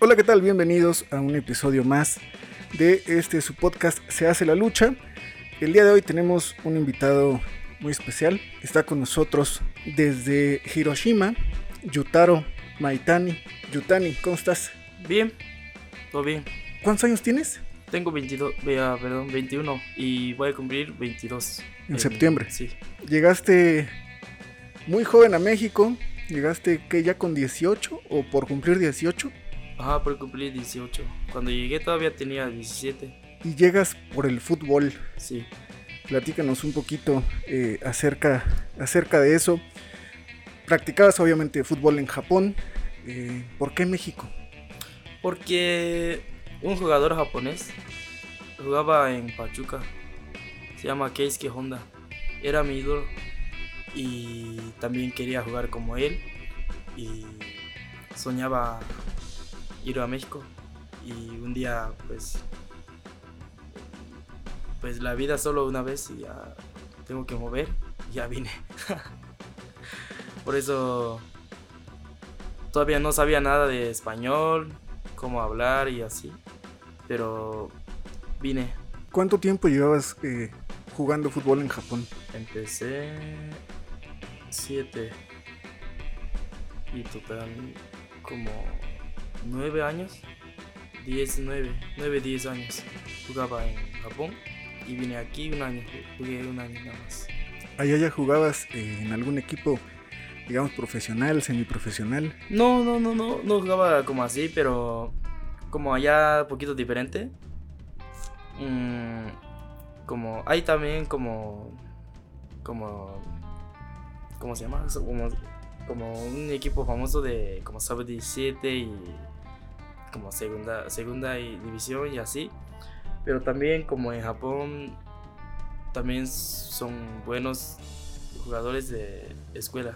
Hola, ¿qué tal? Bienvenidos a un episodio más de este su podcast Se hace la lucha. El día de hoy tenemos un invitado muy especial. Está con nosotros desde Hiroshima, Yutaro Maitani. Yutani, ¿cómo estás? Bien, todo bien. ¿Cuántos años tienes? Tengo 22, vea, perdón, 21 y voy a cumplir 22. En septiembre. Sí. Llegaste muy joven a México. ¿Llegaste que ya con 18 o por cumplir 18? Ajá, por cumplir 18. Cuando llegué todavía tenía 17. Y llegas por el fútbol. Sí. Platícanos un poquito eh, acerca, acerca de eso. Practicabas obviamente fútbol en Japón. Eh, ¿Por qué México? Porque un jugador japonés jugaba en Pachuca. Se llama Keisuke Honda. Era mi ídolo. Y también quería jugar como él. Y soñaba ir a México. Y un día, pues. Pues la vida solo una vez y ya tengo que mover. Y ya vine. Por eso todavía no sabía nada de español, cómo hablar y así. Pero vine. ¿Cuánto tiempo llevabas eh, jugando fútbol en Japón? Empecé siete y total como nueve años, diez, nueve, nueve, diez años jugaba en Japón y vine aquí un año, jugué un año nada más. ¿Allá ya jugabas eh, en algún equipo, digamos, profesional, semiprofesional? No, no, no, no, no jugaba como así, pero como allá un poquito diferente. Mm, como hay también como como ¿cómo se llama? Como, como un equipo famoso de como sub 17 y como segunda segunda división y así. Pero también como en Japón también son buenos jugadores de escuela.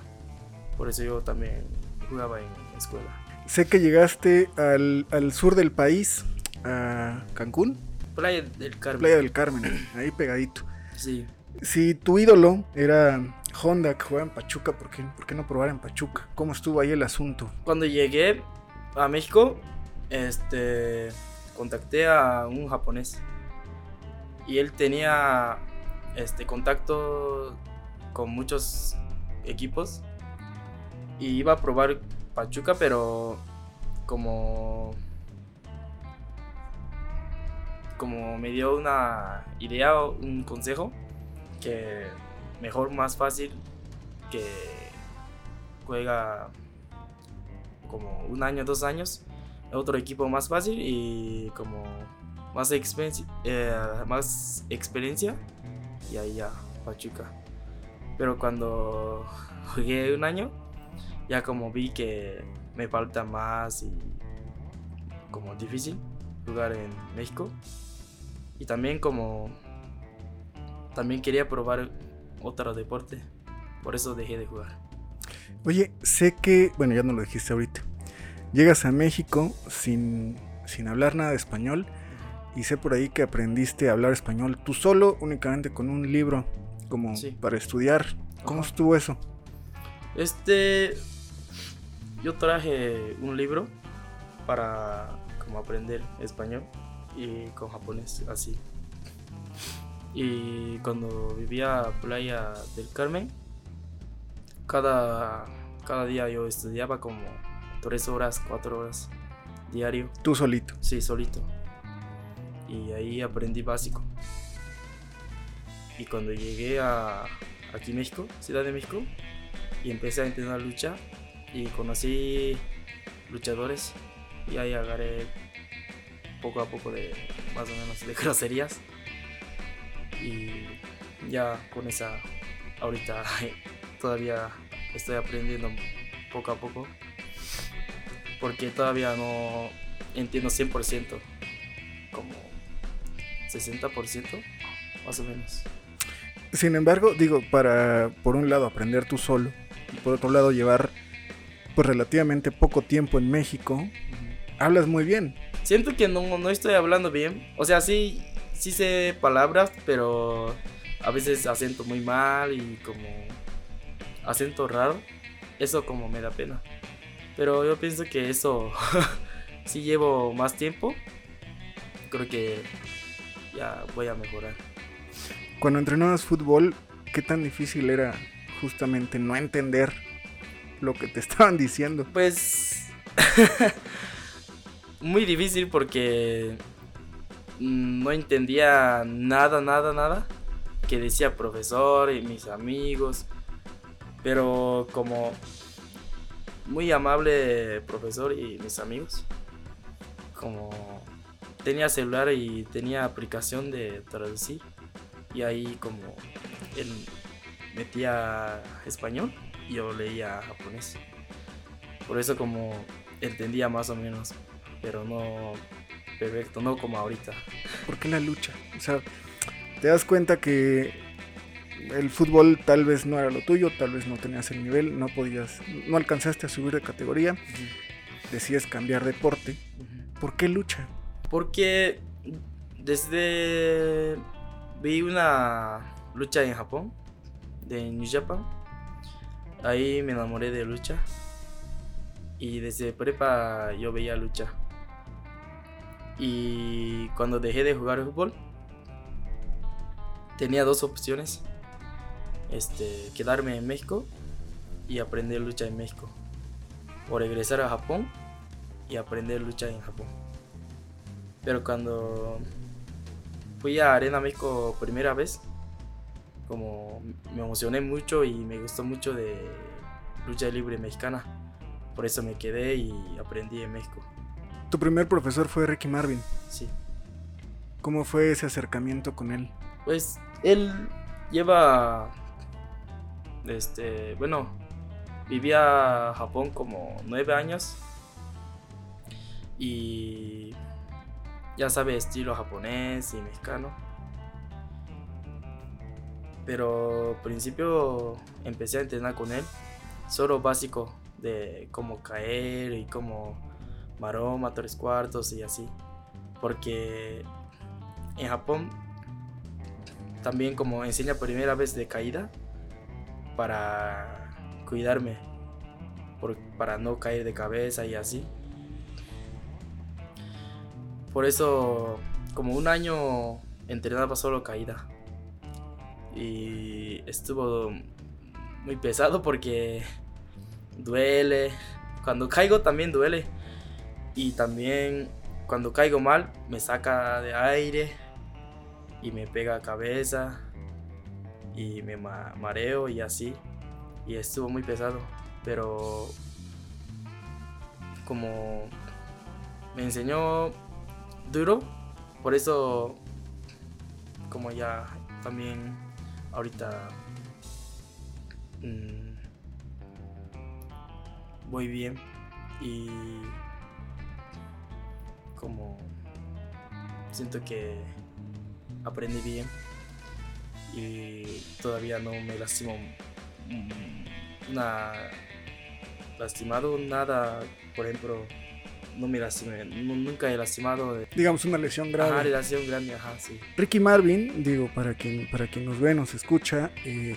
Por eso yo también jugaba en escuela. Sé que llegaste al, al sur del país, a Cancún. Playa del Carmen. Playa del Carmen, ahí pegadito. Sí. Si tu ídolo era Honda que juega en Pachuca, ¿por qué, ¿por qué no probar en Pachuca? ¿Cómo estuvo ahí el asunto? Cuando llegué a México, este contacté a un japonés y él tenía este contacto con muchos equipos y iba a probar Pachuca, pero como como me dio una idea o un consejo que mejor más fácil que juega como un año, dos años, otro equipo más fácil y como más experiencia, eh, más experiencia y ahí ya Pachuca. Pero cuando jugué un año, ya como vi que me falta más y como difícil jugar en México. Y también como también quería probar otro deporte, por eso dejé de jugar. Oye, sé que, bueno, ya no lo dijiste ahorita. Llegas a México sin, sin hablar nada de español y sé por ahí que aprendiste a hablar español tú solo, únicamente con un libro, como Sí. para estudiar. ¿Cómo Ajá. estuvo eso? Este, yo traje un libro para como aprender español y con japonés así. Y cuando vivía a Playa del Carmen, cada, cada día yo estudiaba como tres horas, cuatro horas diario. Tú solito. Sí, solito. Y ahí aprendí básico. Y cuando llegué a aquí México, Ciudad de México, y empecé a entrenar lucha y conocí luchadores y ahí agarré poco a poco de más o menos de groserías. Y ya con esa ahorita todavía estoy aprendiendo poco a poco porque todavía no entiendo 100% como 60% más o menos. Sin embargo, digo, para por un lado aprender tú solo y por otro lado llevar pues relativamente poco tiempo en México, hablas muy bien. Siento que no, no estoy hablando bien. O sea, sí, sí sé palabras, pero a veces acento muy mal y como acento raro. Eso como me da pena. Pero yo pienso que eso si llevo más tiempo. Creo que ya voy a mejorar. Cuando entrenabas fútbol, ¿qué tan difícil era justamente no entender lo que te estaban diciendo? Pues muy difícil porque no entendía nada, nada, nada que decía profesor y mis amigos. Pero como muy amable profesor y mis amigos, como tenía celular y tenía aplicación de traducir y ahí como él metía español yo leía japonés. Por eso como entendía más o menos, pero no perfecto, no como ahorita. ¿Por qué la lucha? O sea, te das cuenta que el fútbol tal vez no era lo tuyo, tal vez no tenías el nivel, no podías, no alcanzaste a subir de categoría, decides cambiar deporte. ¿Por qué lucha? Porque desde vi una lucha en Japón, de New Japan, ahí me enamoré de lucha y desde prepa yo veía lucha. Y cuando dejé de jugar fútbol, tenía dos opciones este, quedarme en México y aprender lucha en México. O regresar a Japón y aprender lucha en Japón. Pero cuando fui a Arena México primera vez, como me emocioné mucho y me gustó mucho de lucha libre mexicana. Por eso me quedé y aprendí en México. Tu primer profesor fue Ricky Marvin. Sí. ¿Cómo fue ese acercamiento con él? Pues él lleva este, bueno, vivía en Japón como nueve años y ya sabe estilo japonés y mexicano. Pero al principio empecé a entrenar con él, solo básico de cómo caer y cómo maroma, tres cuartos y así. Porque en Japón también como enseña primera vez de caída, para cuidarme, para no caer de cabeza y así. Por eso, como un año entrenaba solo caída. Y estuvo muy pesado porque duele. Cuando caigo también duele. Y también cuando caigo mal me saca de aire y me pega cabeza y me mareo y así. Y estuvo muy pesado. Pero como me enseñó duro, por eso como ya también ahorita mm, voy bien y como siento que aprendí bien y todavía no me lastimo una lastimado nada por ejemplo no me lastimé nunca he lastimado digamos una lesión grave ajá lesión grande ajá sí Ricky Marvin digo para quien para quien nos ve nos escucha eh,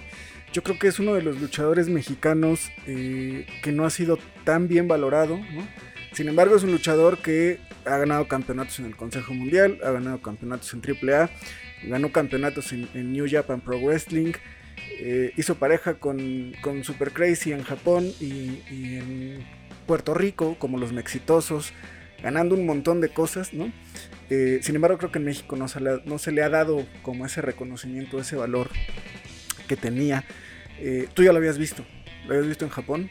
yo creo que es uno de los luchadores mexicanos eh, que no ha sido tan bien valorado ¿no? sin embargo es un luchador que ha ganado campeonatos en el Consejo Mundial ha ganado campeonatos en AAA ganó campeonatos en, New Japan Pro Wrestling, eh, hizo pareja con, Super Crazy en Japón y, en Puerto Rico, como los Mexitosos, ganando un montón de cosas, ¿no? Eh, sin embargo, creo que en México no se, le, no se le ha dado como ese reconocimiento, ese valor que tenía. Eh, ¿Tú ya lo habías visto? ¿Lo habías visto en Japón?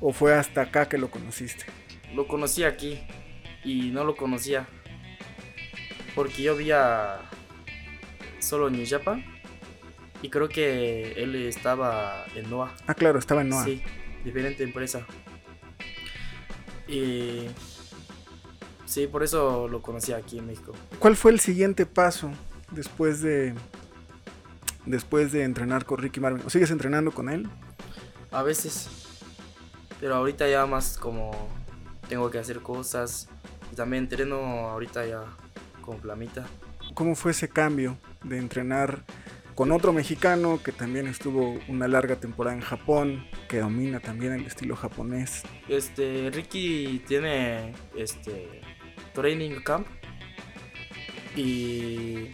¿O fue hasta acá que lo conociste? Lo conocí aquí y no lo conocía. Porque yo había solo en New Japan. Y creo que él estaba en NOAH. Ah, claro, estaba en NOAH. Sí, diferente empresa. Y. Sí, por eso lo conocí aquí en México. ¿Cuál fue el siguiente paso después de. Después de entrenar con Ricky Marvin? ¿O sigues entrenando con él? A veces. Pero ahorita ya más como. Tengo que hacer cosas. Y también entreno ahorita ya con Flamita. ¿Cómo fue ese cambio de entrenar con otro mexicano que también estuvo una larga temporada en Japón, que domina también el estilo japonés. Este, Ricky tiene este training camp y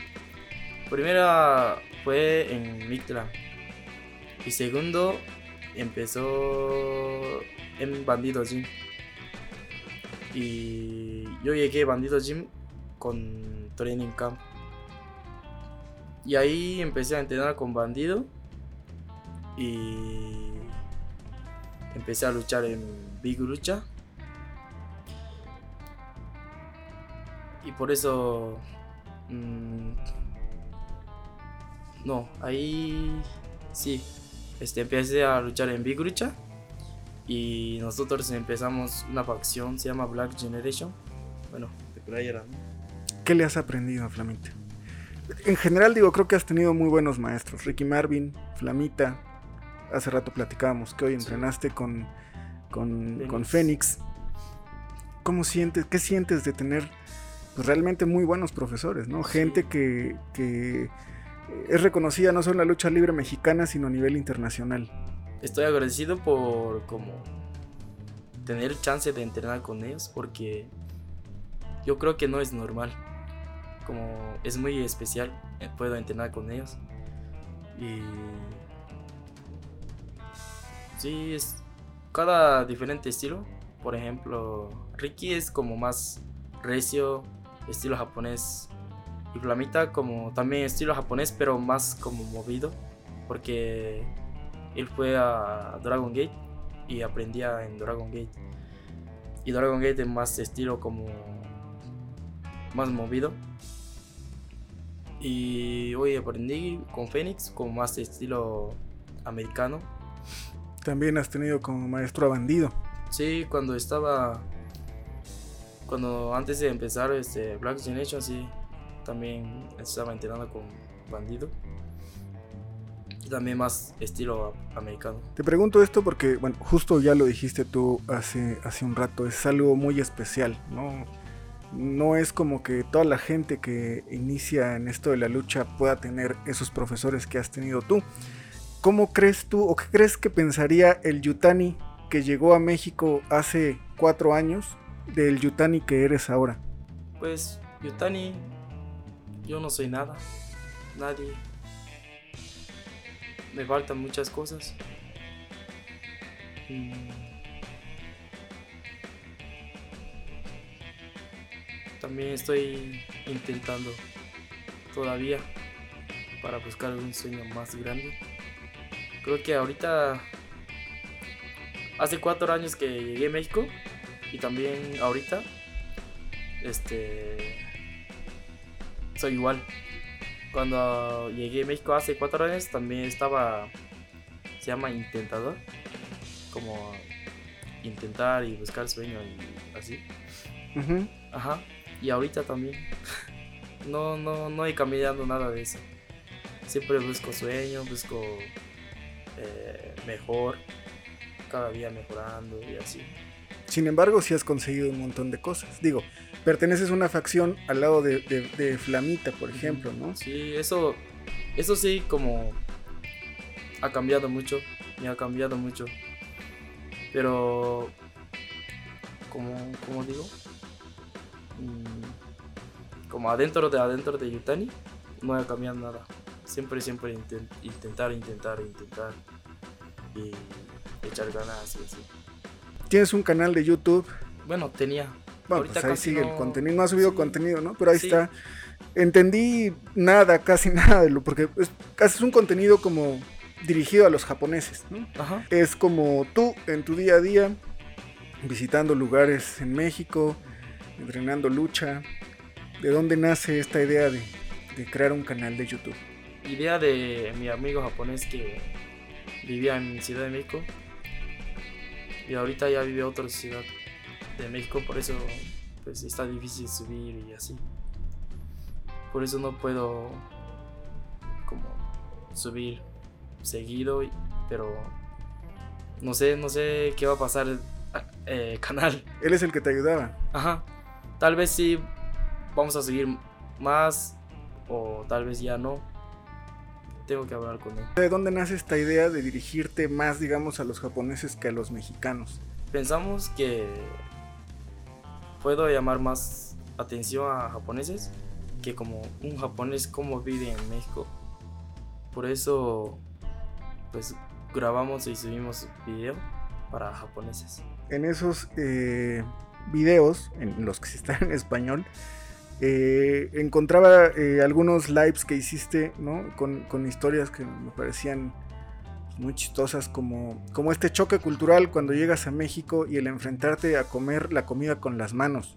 primera fue en Mictla y segundo empezó en Bandido Gym. Y yo llegué a Bandido Gym con Training Camp. Y ahí empecé a entrenar con Bandido. Y empecé a luchar en Big Lucha. Y por eso... Mmm, no, ahí sí. Este, empecé a luchar en Big Lucha y nosotros empezamos una facción, se llama Black Generation. Bueno, de por ahí era. ¿Qué le has aprendido a Flamita? En general, digo, creo que has tenido muy buenos maestros. Ricky Marvin, Flamita. Hace rato platicábamos que hoy entrenaste con, con, Fénix. ¿Cómo sientes, qué sientes de tener pues, realmente muy buenos profesores, ¿no? Gente que, que es reconocida no solo en la lucha libre mexicana, sino a nivel internacional estoy agradecido por como tener chance de entrenar con ellos porque yo creo que no es normal. Como es muy especial, eh, puedo entrenar con ellos. Y sí, es cada diferente estilo. Por ejemplo, Ricky es como más recio, estilo japonés. Y Flamita como también estilo japonés, pero más como movido. Porque él fue a Dragon Gate y aprendía en Dragon Gate. Y Dragon Gate es más estilo como más movido. Y hoy aprendí con Phoenix como más estilo americano. También has tenido como maestro a bandido. Sí, cuando estaba cuando antes de empezar este Black Generation sí también estaba entrenando con bandido también más estilo americano. Te pregunto esto porque, bueno, justo ya lo dijiste tú hace, hace un rato, es algo muy especial, ¿no? No es como que toda la gente que inicia en esto de la lucha pueda tener esos profesores que has tenido tú. ¿Cómo crees tú o qué crees que pensaría el Yutani que llegó a México hace cuatro años del Yutani que eres ahora? Pues Yutani, yo no soy nada, nadie me faltan muchas cosas. También estoy intentando todavía para buscar un sueño más grande. Creo que ahorita, hace cuatro años que llegué a México y también ahorita, este, soy igual cuando llegué a México hace cuatro años también estaba, se llama intentador, como intentar y buscar sueño y así. Ajá. Y ahorita también. no, no, no he cambiado nada de eso. Siempre busco sueño, busco eh, mejor, cada día mejorando y así. Sin embargo, sí has conseguido un montón de cosas. Digo, perteneces a una facción al lado de, Flamita, por ejemplo, ¿no? Sí, eso, eso sí, como ha cambiado mucho, me ha cambiado mucho. Pero, como, como digo, como adentro de adentro de Yutani, no ha cambiado nada. Siempre, siempre intentar, intentar, intentar y echar ganas y así. Tienes un canal de YouTube. Bueno, tenía, bueno, pues ahí sigue el contenido. No ha subido contenido, ¿no? Pero ahí está. Entendí nada, casi nada de lo. Porque es, es un contenido como dirigido a los japoneses, ¿no? Ajá. Es como tú en tu día a día, visitando lugares en México, entrenando lucha. ¿De dónde nace esta idea de, de crear un canal de YouTube? Idea de mi amigo japonés que vivía en Ciudad de México y ahorita ya vive en otra ciudad de México, por eso pues está difícil subir y así. Por eso no puedo como subir seguido, pero no sé, no sé qué va a pasar eh, canal. Él es el que te ayudaba. Ajá. Tal vez sí vamos a seguir más o tal vez ya no. tengo que hablar con él. ¿De dónde nace esta idea de dirigirte más, digamos, a los japoneses que a los mexicanos? Pensamos que puedo llamar más atención a japoneses que como un japonés como vive en México. Por eso, pues grabamos y subimos video para japoneses. En esos eh, videos, en los que se están en español, eh, encontraba eh, algunos lives que hiciste, ¿no? Con, con, historias que me parecían muy chistosas, como, como este choque cultural cuando llegas a México y el enfrentarte a comer la comida con las manos.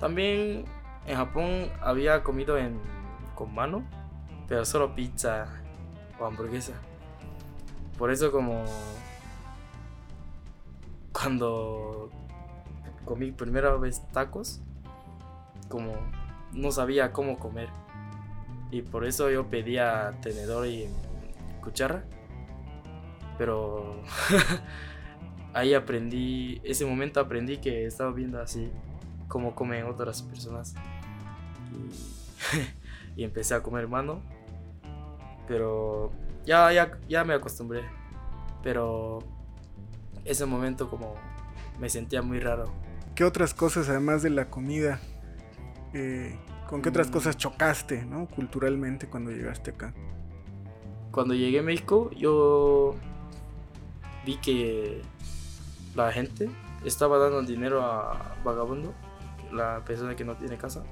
También en Japón había comido en, con mano, pero solo pizza o hamburguesa. Por eso como cuando comí primera vez tacos, como no sabía cómo comer. Y por eso yo pedía tenedor y cuchara. Pero ahí aprendí, ese momento aprendí que estaba viendo así cómo comen otras personas. Y, empecé a comer mano. Pero ya, ya, ya me acostumbré. Pero ese momento como me sentía muy raro. ¿Qué otras cosas además de la comida? Eh, ¿Con qué otras mm. cosas chocaste, ¿no? Culturalmente cuando llegaste acá. Cuando llegué a México, yo vi que la gente estaba dando dinero a vagabundo, la persona que no tiene casa.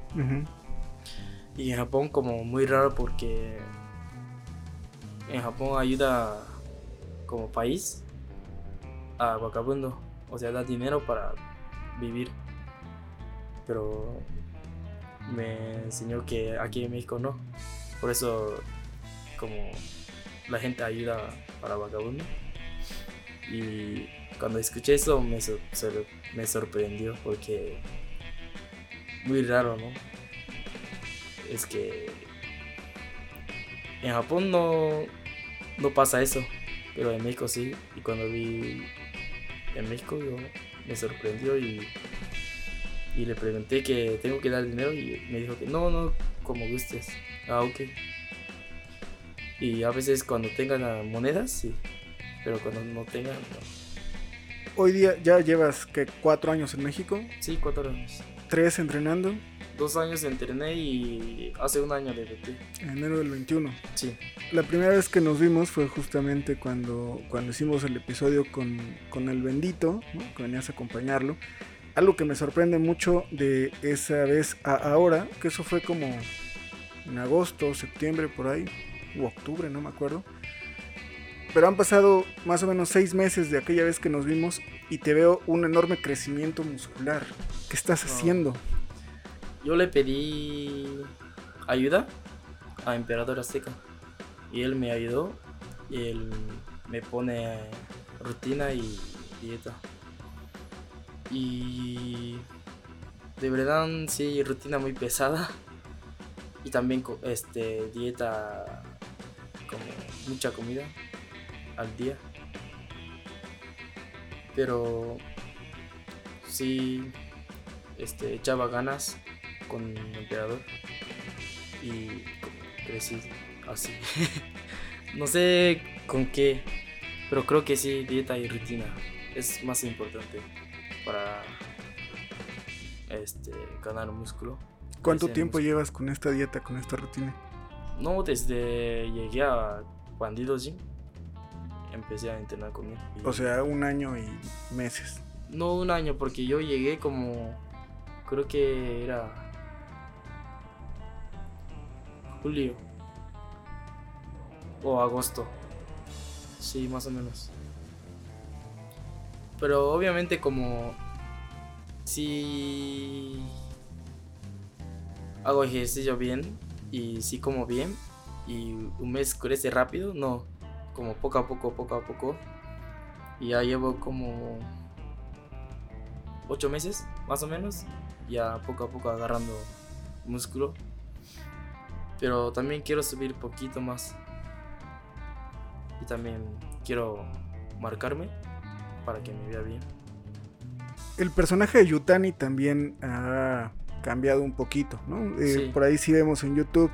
Y en Japón como muy raro porque en Japón ayuda como país a vagabundo, o sea, da dinero para vivir. Pero me enseñó que aquí en México no. Por eso como la gente ayuda para vagabundo. Y cuando escuché eso me, sorprendió porque muy raro, ¿no? Es que en Japón no, no pasa eso, pero en México sí. Y cuando vi en México yo, me sorprendió y, y le pregunté que tengo que dar dinero y me dijo que no, no, como gustes. Ah, ok. Y a veces cuando tengan monedas, sí. Pero cuando no tengan, no. Hoy día ya llevas que cuatro años en México. Sí, cuatro años. Tres entrenando. Dos años entrené y hace un año debuté. En enero del 21. Sí. La primera vez que nos vimos fue justamente cuando, cuando hicimos el episodio con, con el bendito, que venías a acompañarlo. Algo que me sorprende mucho de esa vez a ahora, que eso fue como en agosto, septiembre, por ahí, o octubre, no me acuerdo. Pero han pasado más o menos seis meses de aquella vez que nos vimos y te veo un enorme crecimiento muscular. ¿Qué estás haciendo? Yo le pedí ayuda a Emperador Azteca y él me ayudó y él me pone rutina y dieta. Y de verdad sí, rutina muy pesada y también este dieta como mucha comida al día. Pero sí este echaba ganas con el emperador y crecí así. no sé con qué, pero creo que sí, dieta y rutina es más importante para este, ganar músculo. ¿Cuánto tiempo llevas con esta dieta, con esta rutina? No, desde llegué a Bandido Gym, empecé a entrenar con él. O sea, un año y meses. No un año, porque yo llegué como, creo que era julio o agosto. Sí, más o menos. Pero obviamente como si hago ejercicio bien y si como bien y un mes crece rápido, no, como poco a poco, poco a poco. Y ya llevo como ocho meses, más o menos, ya poco a poco agarrando músculo. Pero también quiero subir poquito más. Y también quiero marcarme para que me vea bien. El personaje de Yutani también ha cambiado un poquito, ¿no? Eh, por ahí sí vemos en YouTube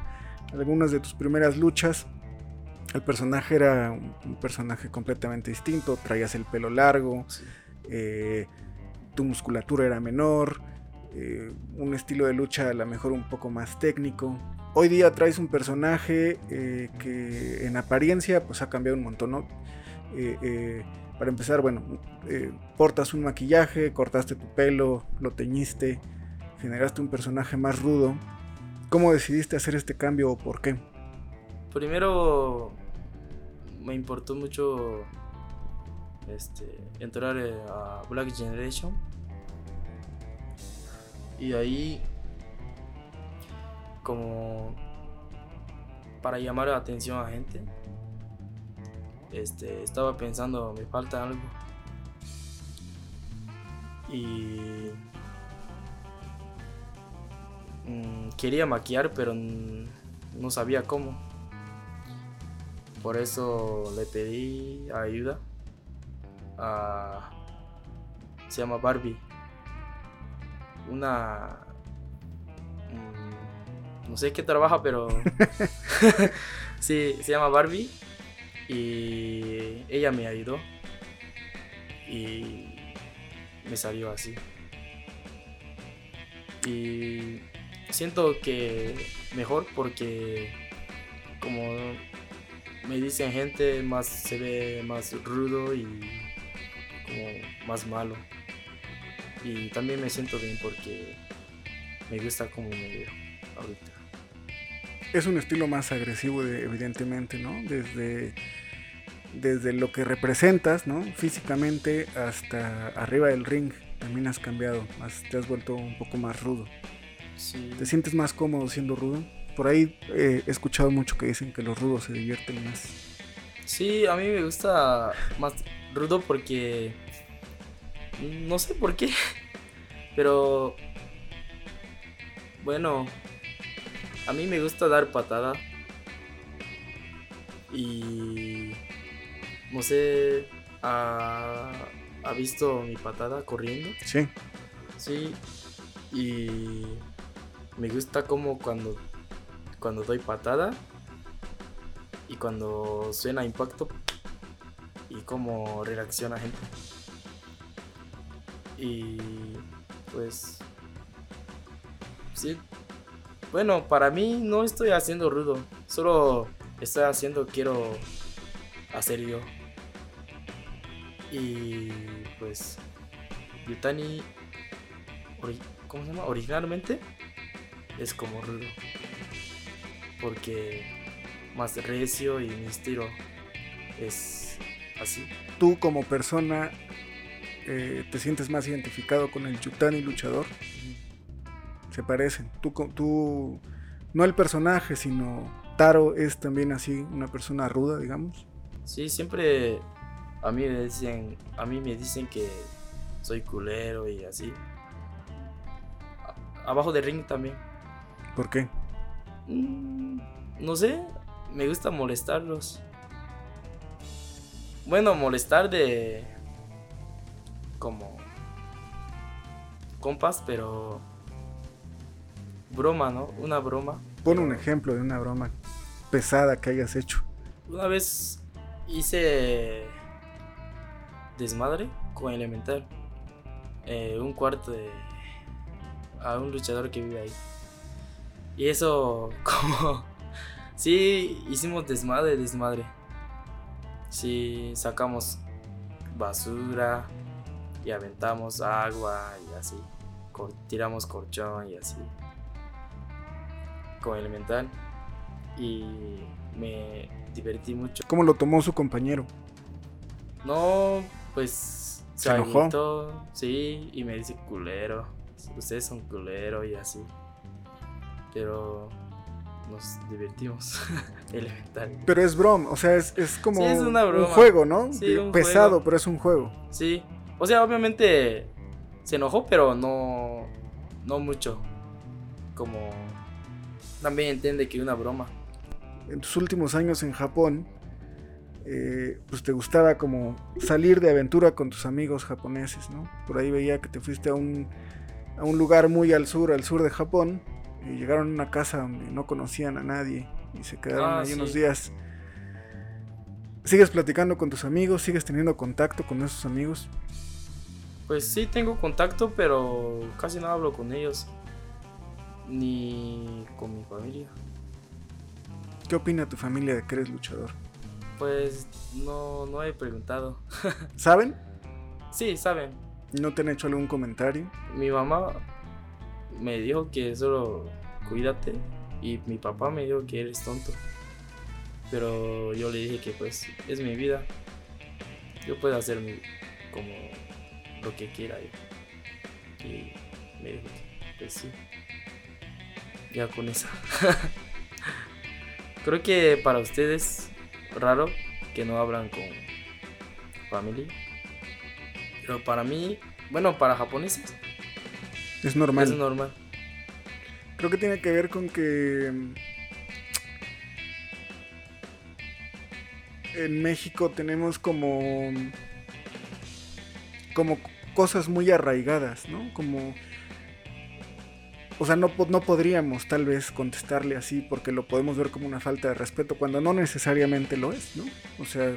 algunas de tus primeras luchas. El personaje era un, personaje completamente distinto, traías el pelo largo, eh, tu musculatura era menor, eh, un estilo de lucha a lo mejor un poco más técnico. Hoy día traes un personaje eh, que en apariencia pues ha cambiado un montón, ¿no? para empezar, bueno, portas un maquillaje, cortaste tu pelo, lo teñiste, generaste un personaje más rudo. ¿Cómo decidiste hacer este cambio o por qué? Primero me importó mucho este, entrar eh, a Black Generation. Y ahí, como para llamar la atención a gente, este, estaba pensando, me falta algo. Y mm, quería maquillar, pero no sabía cómo. Por eso le pedí ayuda a... Se llama Barbie. Una... Mm, no sé qué trabaja, pero... sí, se llama Barbie. Y ella me ayudó. Y me salió así. Y siento que mejor porque como me dicen gente, más se ve más rudo y como más malo. Y también me siento bien porque me gusta como me veo ahorita. Es un estilo más agresivo, evidentemente, ¿no? Desde, desde lo que representas, ¿no? Físicamente hasta arriba del ring también has cambiado, te has vuelto un poco más rudo. ¿Te sientes más cómodo siendo rudo? Por ahí eh, he escuchado mucho que dicen que los rudos se divierten más. Sí, a mí me gusta más rudo porque... No sé por qué. Pero... Bueno, a mí me gusta dar patada. Y... No sé... ¿Ha, ¿Ha visto mi patada corriendo? Sí. Sí. Y... Me gusta como cuando cuando doy patada y cuando suena impacto y cómo reacciona gente. Y pues sí. Bueno, para mí no estoy haciendo rudo, solo estoy haciendo quiero hacer yo. Y pues Yutani ¿cómo se llama? Originalmente es como rudo porque más recio y mi estilo es así. Tú como persona eh, te sientes más identificado con el Yutani luchador. Se parecen. Tú, tú, no el personaje, sino Taro es también así, una persona ruda, digamos. Sí, siempre a mí me dicen, a mí me dicen que soy culero y así. Abajo de ring también. ¿Por qué? Mm, no sé, me gusta molestarlos. Bueno, molestar de... como... compas, pero... broma, ¿no? Una broma. Pon un ejemplo de una broma pesada que hayas hecho. Una vez hice desmadre con Elemental. Eh, un cuarto de... a un luchador que vive ahí. Y eso, como. Sí, hicimos desmadre, desmadre. Sí, sacamos basura y aventamos agua y así. Tiramos corchón y así. Con elemental. Y me divertí mucho. ¿Cómo lo tomó su compañero? No, pues se, enojó. Sí, y me dice culero. Ustedes son culero y así pero nos divertimos. Elemental. Pero es broma, o sea, es, como un juego, ¿no? Sí, Pesado, pero es un juego. Sí, o sea, obviamente se enojó, pero no, no mucho. Como también entiende que una broma. En tus últimos años en Japón, eh, pues te gustaba como salir de aventura con tus amigos japoneses, ¿no? Por ahí veía que te fuiste a un, a un lugar muy al sur, al sur de Japón, y llegaron a una casa donde no conocían a nadie y se quedaron ah, ahí unos días. ¿Sigues platicando con tus amigos? ¿Sigues teniendo contacto con esos amigos? Pues sí tengo contacto, pero casi no hablo con ellos. Ni con mi familia. ¿Qué opina tu familia de que eres luchador? Pues no, no he preguntado. ¿Saben? Sí, saben. ¿No te han hecho algún comentario? Mi mamá me dijo que solo cuídate y mi papá me dijo que eres tonto. Pero yo le dije que pues es mi vida. Yo puedo hacer mi, como lo que quiera. Y, y me dijo pues sí. Ya con esa. Creo que para ustedes raro que no hablan con familia. Pero para mí, bueno, para japoneses Es normal. es normal. Creo que tiene que ver con que en México tenemos como como cosas muy arraigadas, ¿no? Como o sea, no, no podríamos tal vez contestarle así porque lo podemos ver como una falta de respeto cuando no necesariamente lo es, ¿no? O sea,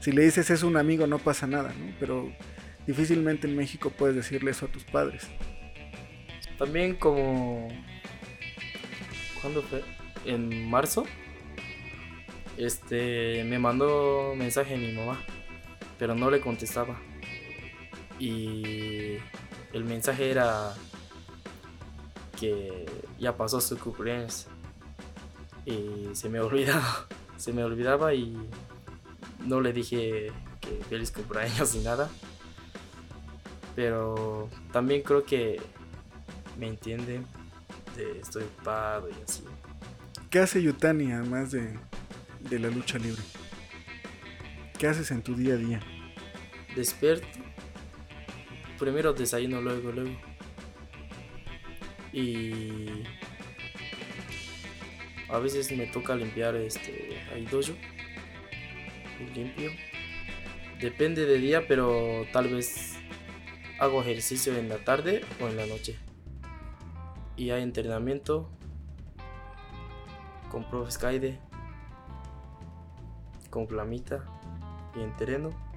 si le dices es un amigo no pasa nada, ¿no? Pero difícilmente en México puedes decirle eso a tus padres. También como... ¿Cuándo fue? En marzo. Este, me mandó mensaje mi mamá, pero no le contestaba. Y el mensaje era que ya pasó su cumpleaños. Y se me olvidaba, se me olvidaba y no le dije que feliz cumpleaños ni nada. Pero también creo que me entienden de estoy ocupado y así. ¿Qué hace Yutani además de, de la lucha libre? ¿Qué haces en tu día a día? Despierto. Primero desayuno, luego, luego. Y a veces me toca limpiar este el dojo. Limpio. Depende de día, pero tal vez hago ejercicio en la tarde o en la noche. Y hay entrenamiento con profe Skyde, con Flamita y entreno.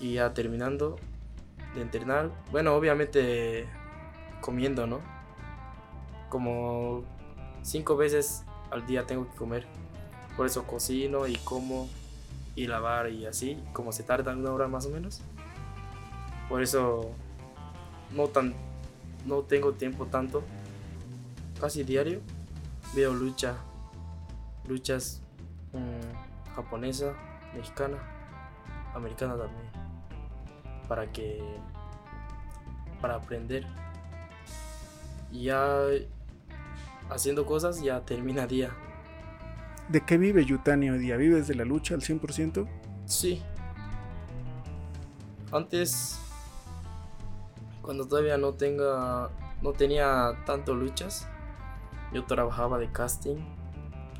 Y ya terminando de entrenar, bueno, obviamente comiendo, ¿no? Como cinco veces al día tengo que comer. Por eso cocino y como y lavar y así, como se tarda una hora más o menos. Por eso no tan no tengo tiempo tanto. Casi diario veo lucha, luchas mm, japonesa, mexicana, americana también, para que para aprender. Y ya haciendo cosas ya termina día. ¿De qué vive Yutani hoy día? ¿Vives de la lucha al 100%? Sí. Antes, cuando todavía no tenga, no tenía tanto luchas, yo trabajaba de casting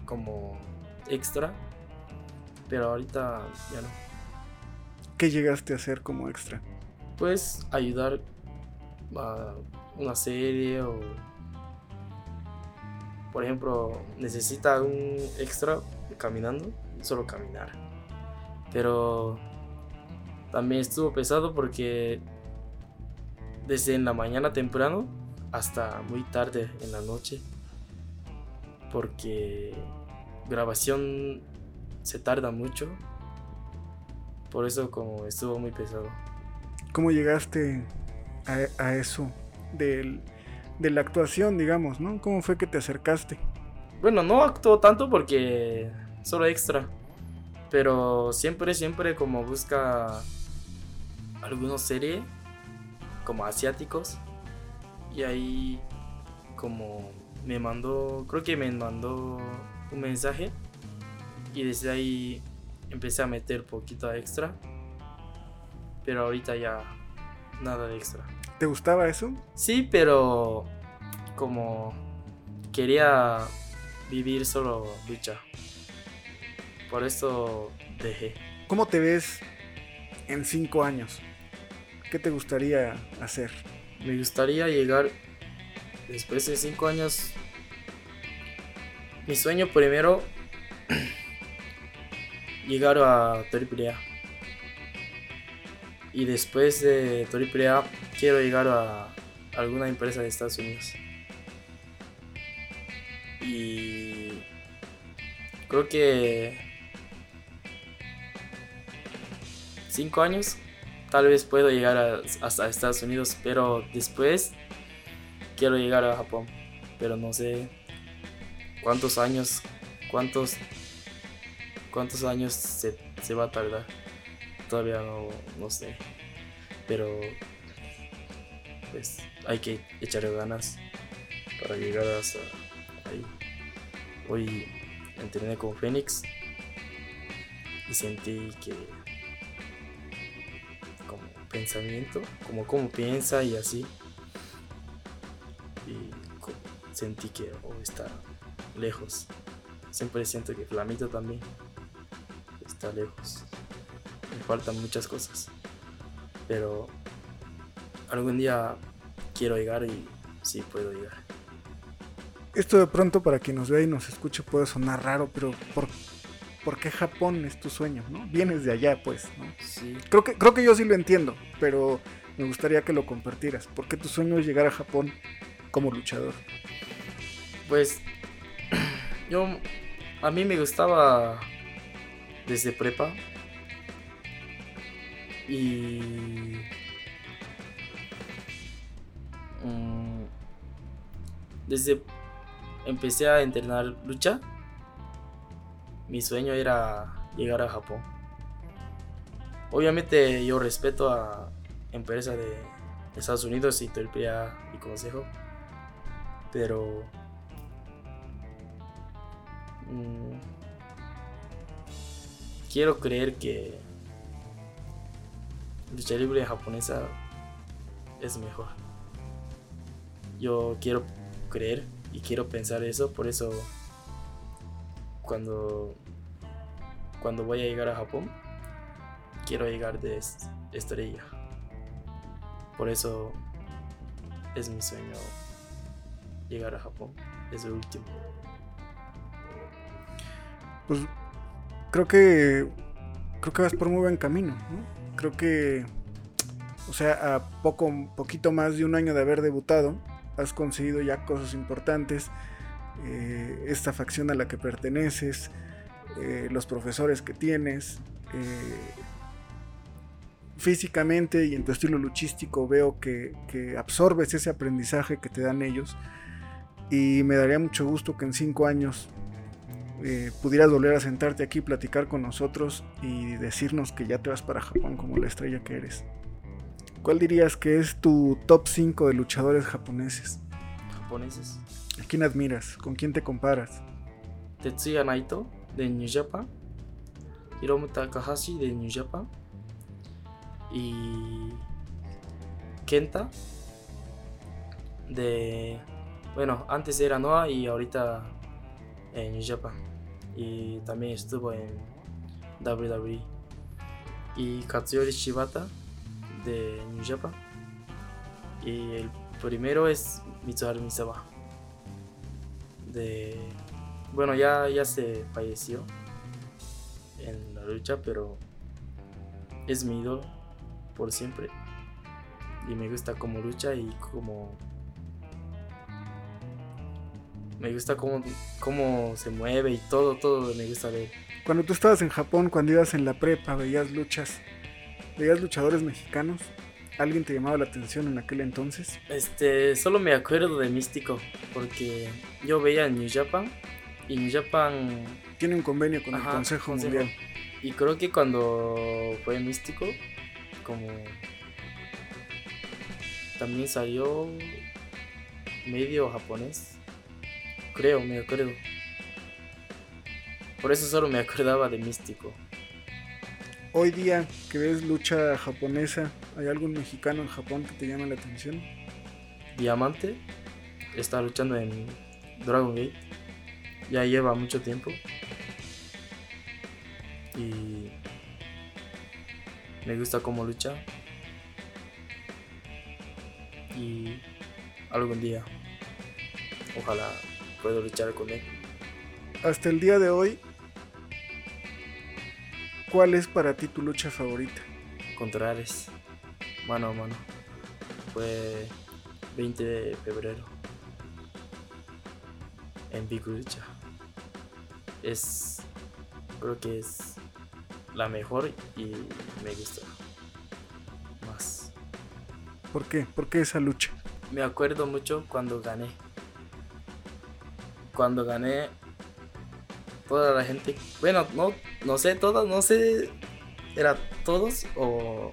como extra, pero ahorita ya no. ¿Qué llegaste a hacer como extra? Pues ayudar a una serie o, por ejemplo, necesita un extra caminando, solo caminar. Pero también estuvo pesado porque desde en la mañana temprano hasta muy tarde en la noche. Porque grabación se tarda mucho. Por eso como estuvo muy pesado. ¿Cómo llegaste a, a eso del- de la actuación, digamos, ¿no? ¿Cómo fue que te acercaste? Bueno, no actuó tanto porque solo extra. Pero siempre, siempre como busca alguna serie como asiáticos. Y ahí como me mandó, creo que me mandó un mensaje. Y desde ahí empecé a meter poquito extra. Pero ahorita ya nada de extra. ¿Te gustaba eso? Sí, pero como quería vivir solo lucha. Por eso dejé. ¿Cómo te ves en cinco años? ¿Qué te gustaría hacer? Me gustaría llegar después de cinco años. Mi sueño primero llegar a AAA. Y después de AAA quiero llegar a alguna empresa de Estados Unidos. Y creo que cinco años tal vez puedo llegar a, hasta Estados Unidos, pero después quiero llegar a Japón, pero no sé cuántos años, cuántos, cuántos años se, se va a tardar. Todavía no, no sé, pero pues hay que echarle ganas para llegar hasta ahí. Hoy entrené con Fénix y sentí que como pensamiento, como cómo piensa y así. Y sentí que oh, está lejos. Siempre siento que Flamito también está lejos. Me faltan muchas cosas. Pero algún día quiero llegar y sí puedo llegar. Esto de pronto para quien nos vea y nos escuche puede sonar raro, pero ¿por, ¿por qué Japón es tu sueño? ¿no? Vienes de allá, pues. ¿no? Sí. Creo, que, creo que yo sí lo entiendo, pero me gustaría que lo compartieras. ¿Por qué tu sueño es llegar a Japón como luchador? Pues yo a mí me gustaba desde prepa. Y mm, desde empecé a entrenar lucha. Mi sueño era llegar a Japón. Obviamente yo respeto a empresas de Estados Unidos y AAA y consejo pero mm, quiero creer que lucha libre japonesa es mejor. Yo quiero creer y quiero pensar eso, por eso cuando cuando voy a llegar a Japón quiero llegar de est- estrella. Por eso es mi sueño llegar a Japón, es el último. Creo que creo que vas por muy buen camino, ¿no? Creo que o sea, a poco poquito más de un año de haber debutado, has conseguido ya cosas importantes. eh, esta facción a la que perteneces, eh, los profesores que tienes, eh, físicamente y en tu estilo luchístico veo que, que absorbes ese aprendizaje que te dan ellos y me daría mucho gusto que en cinco años eh, pudieras volver a sentarte aquí, platicar con nosotros y decirnos que ya te vas para Japón como la estrella que eres. ¿Cuál dirías que es tu top 5 de luchadores japoneses? Japoneses. ¿A quién admiras? ¿Con quién te comparas? Tetsuya Naito de New Japan, Hiromu Takahashi de New Japan y Kenta de bueno antes era Noah y ahorita en New Japan y también estuvo en WWE y Katsuyori Shibata de New Japan y el primero es Mitsuharu Misawa de bueno, ya, ya se falleció en la lucha, pero es mi ídolo por siempre. Y me gusta cómo lucha y cómo. Me gusta cómo, cómo se mueve y todo, todo me gusta de él. Cuando tú estabas en Japón, cuando ibas en la prepa, veías luchas, veías luchadores mexicanos. ¿Alguien te llamaba la atención en aquel entonces? Este, solo me acuerdo de Místico, porque yo veía New Japan y New Japan Tiene un convenio con el Consejo, Consejo. Mundial. Y creo que cuando fue místico, como también salió medio japonés. Creo, me acuerdo. Por eso solo me acordaba de místico. Hoy día que ves lucha japonesa, ¿hay algún mexicano en Japón que te llame la atención? Diamante está luchando en Dragon Gate. Ya lleva mucho tiempo. Y me gusta cómo lucha. Y algún día, ojalá pueda luchar con él. Hasta el día de hoy, ¿cuál es para ti tu lucha favorita? Contra Ares, mano a mano. Fue 20 de febrero en Big Lucha. Es, creo que es la mejor y me gusta más. ¿Por qué? ¿Por qué esa lucha? Me acuerdo mucho cuando gané. Cuando gané, toda la gente, bueno, no, no sé, todos, no sé, era todos o...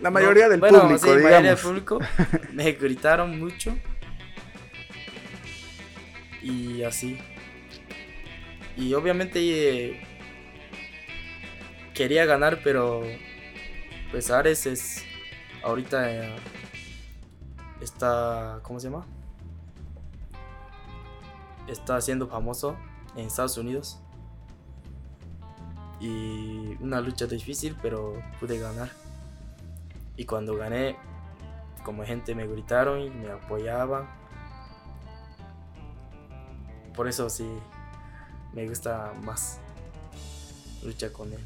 La mayoría no, del bueno, público, sí, la mayoría del público me gritaron mucho. Y así. Y obviamente eh, quería ganar, pero pues Ares es ahorita eh, está ¿cómo se llama? Está siendo famoso en Estados Unidos. Y una lucha difícil, pero pude ganar. Y cuando gané, como gente me gritaron y me apoyaban. Por eso sí, me gusta más lucha con él.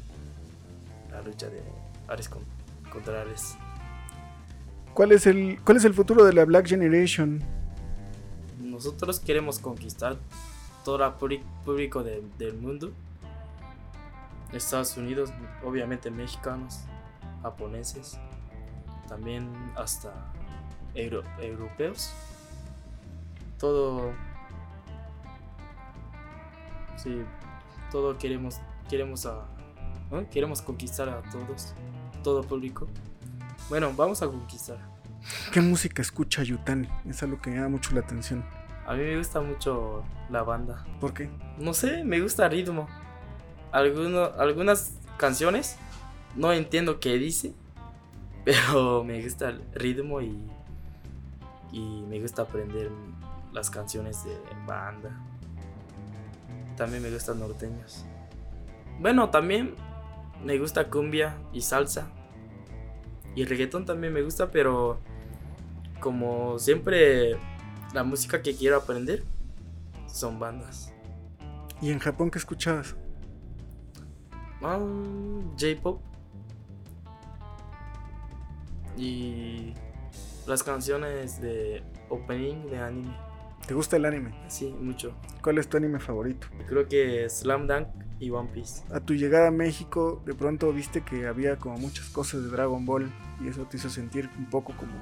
La lucha de Ares con, contra Ares. ¿Cuál es, el, ¿Cuál es el futuro de la Black Generation? Nosotros queremos conquistar todo el públic- público de- del mundo. Estados Unidos, obviamente mexicanos, japoneses, también hasta euro- europeos. Todo, sí, todo queremos, queremos a, queremos conquistar a todos, todo público. Bueno, vamos a conquistar. ¿Qué música escucha Yutani? Es algo que me llama mucho la atención. A mí me gusta mucho la banda. ¿Por qué? No sé, me gusta el ritmo. Alguno- algunas canciones no entiendo qué dice, pero me gusta el ritmo y, y me gusta aprender las canciones de banda. También me gustan norteños. Bueno, también me gusta cumbia y salsa. Y el reggaetón también me gusta, pero como siempre la música que quiero aprender son bandas. ¿Y en Japón qué escuchabas? Ah, J-pop. Y las canciones de opening de anime. ¿Te gusta el anime? Sí, mucho. ¿Cuál es tu anime favorito? Creo que Slam Dunk y One Piece. A tu llegada a México, de pronto viste que había como muchas cosas de Dragon Ball y eso te hizo sentir un poco como,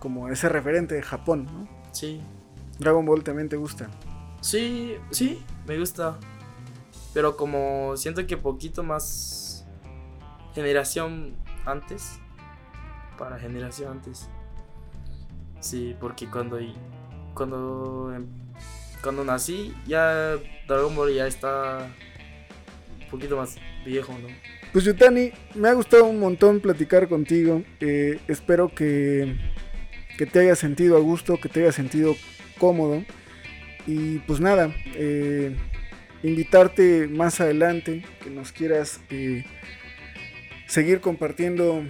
como ese referente de Japón, ¿no? Sí, Dragon Ball también te gusta. sí, sí, me gusta. Pero como siento que poquito más generación antes. Para generación antes. Sí, porque cuando cuando em- cuando nací ya Dragon Ball ya está un poquito más viejo, ¿no? Pues Yutani, me ha gustado un montón platicar contigo. Eh, espero que, que te haya sentido a gusto, que te haya sentido cómodo. Y pues nada, eh, invitarte más adelante, que nos quieras eh, seguir compartiendo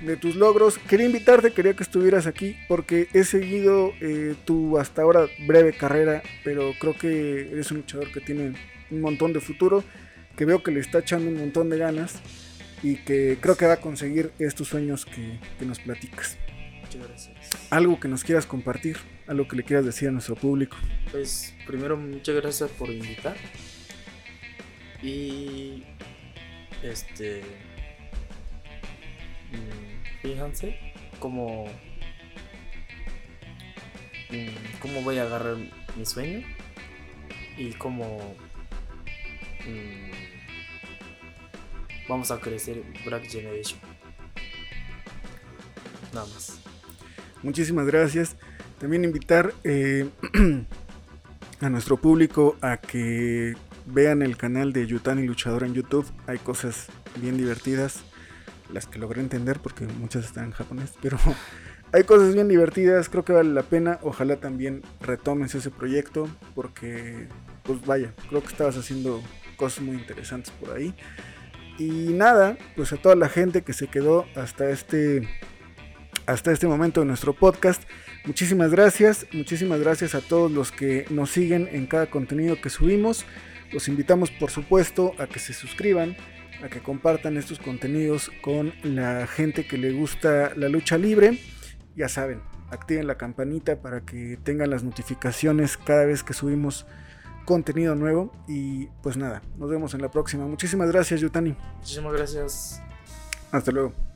de tus logros. Quería invitarte, quería que estuvieras aquí porque he seguido eh, tu hasta ahora breve carrera, pero creo que eres un luchador que tiene un montón de futuro, que veo que le está echando un montón de ganas y que creo que va a conseguir estos sueños que, que nos platicas. Muchas gracias. Algo que nos quieras compartir, algo que le quieras decir a nuestro público. Pues primero muchas gracias por invitar. Y este mm, fíjense cómo mm, cómo voy a agarrar mi sueño y cómo mm, vamos a crecer Black Generation. Nada más. Muchísimas gracias. También invitar eh, a nuestro público a que vean el canal de Yutani Luchador en YouTube. Hay cosas bien divertidas, las que logré entender porque muchas están en japonés, pero hay cosas bien divertidas, creo que vale la pena. Ojalá también retomes ese proyecto porque, pues vaya, creo que estabas haciendo cosas muy interesantes por ahí. Y nada, pues a toda la gente que se quedó hasta este hasta este momento de nuestro podcast. Muchísimas gracias, muchísimas gracias a todos los que nos siguen en cada contenido que subimos. Los invitamos por supuesto a que se suscriban, a que compartan estos contenidos con la gente que le gusta la lucha libre. Ya saben, activen la campanita para que tengan las notificaciones cada vez que subimos contenido nuevo. Y pues nada, nos vemos en la próxima. Muchísimas gracias, Yutani. Muchísimas gracias. Hasta luego.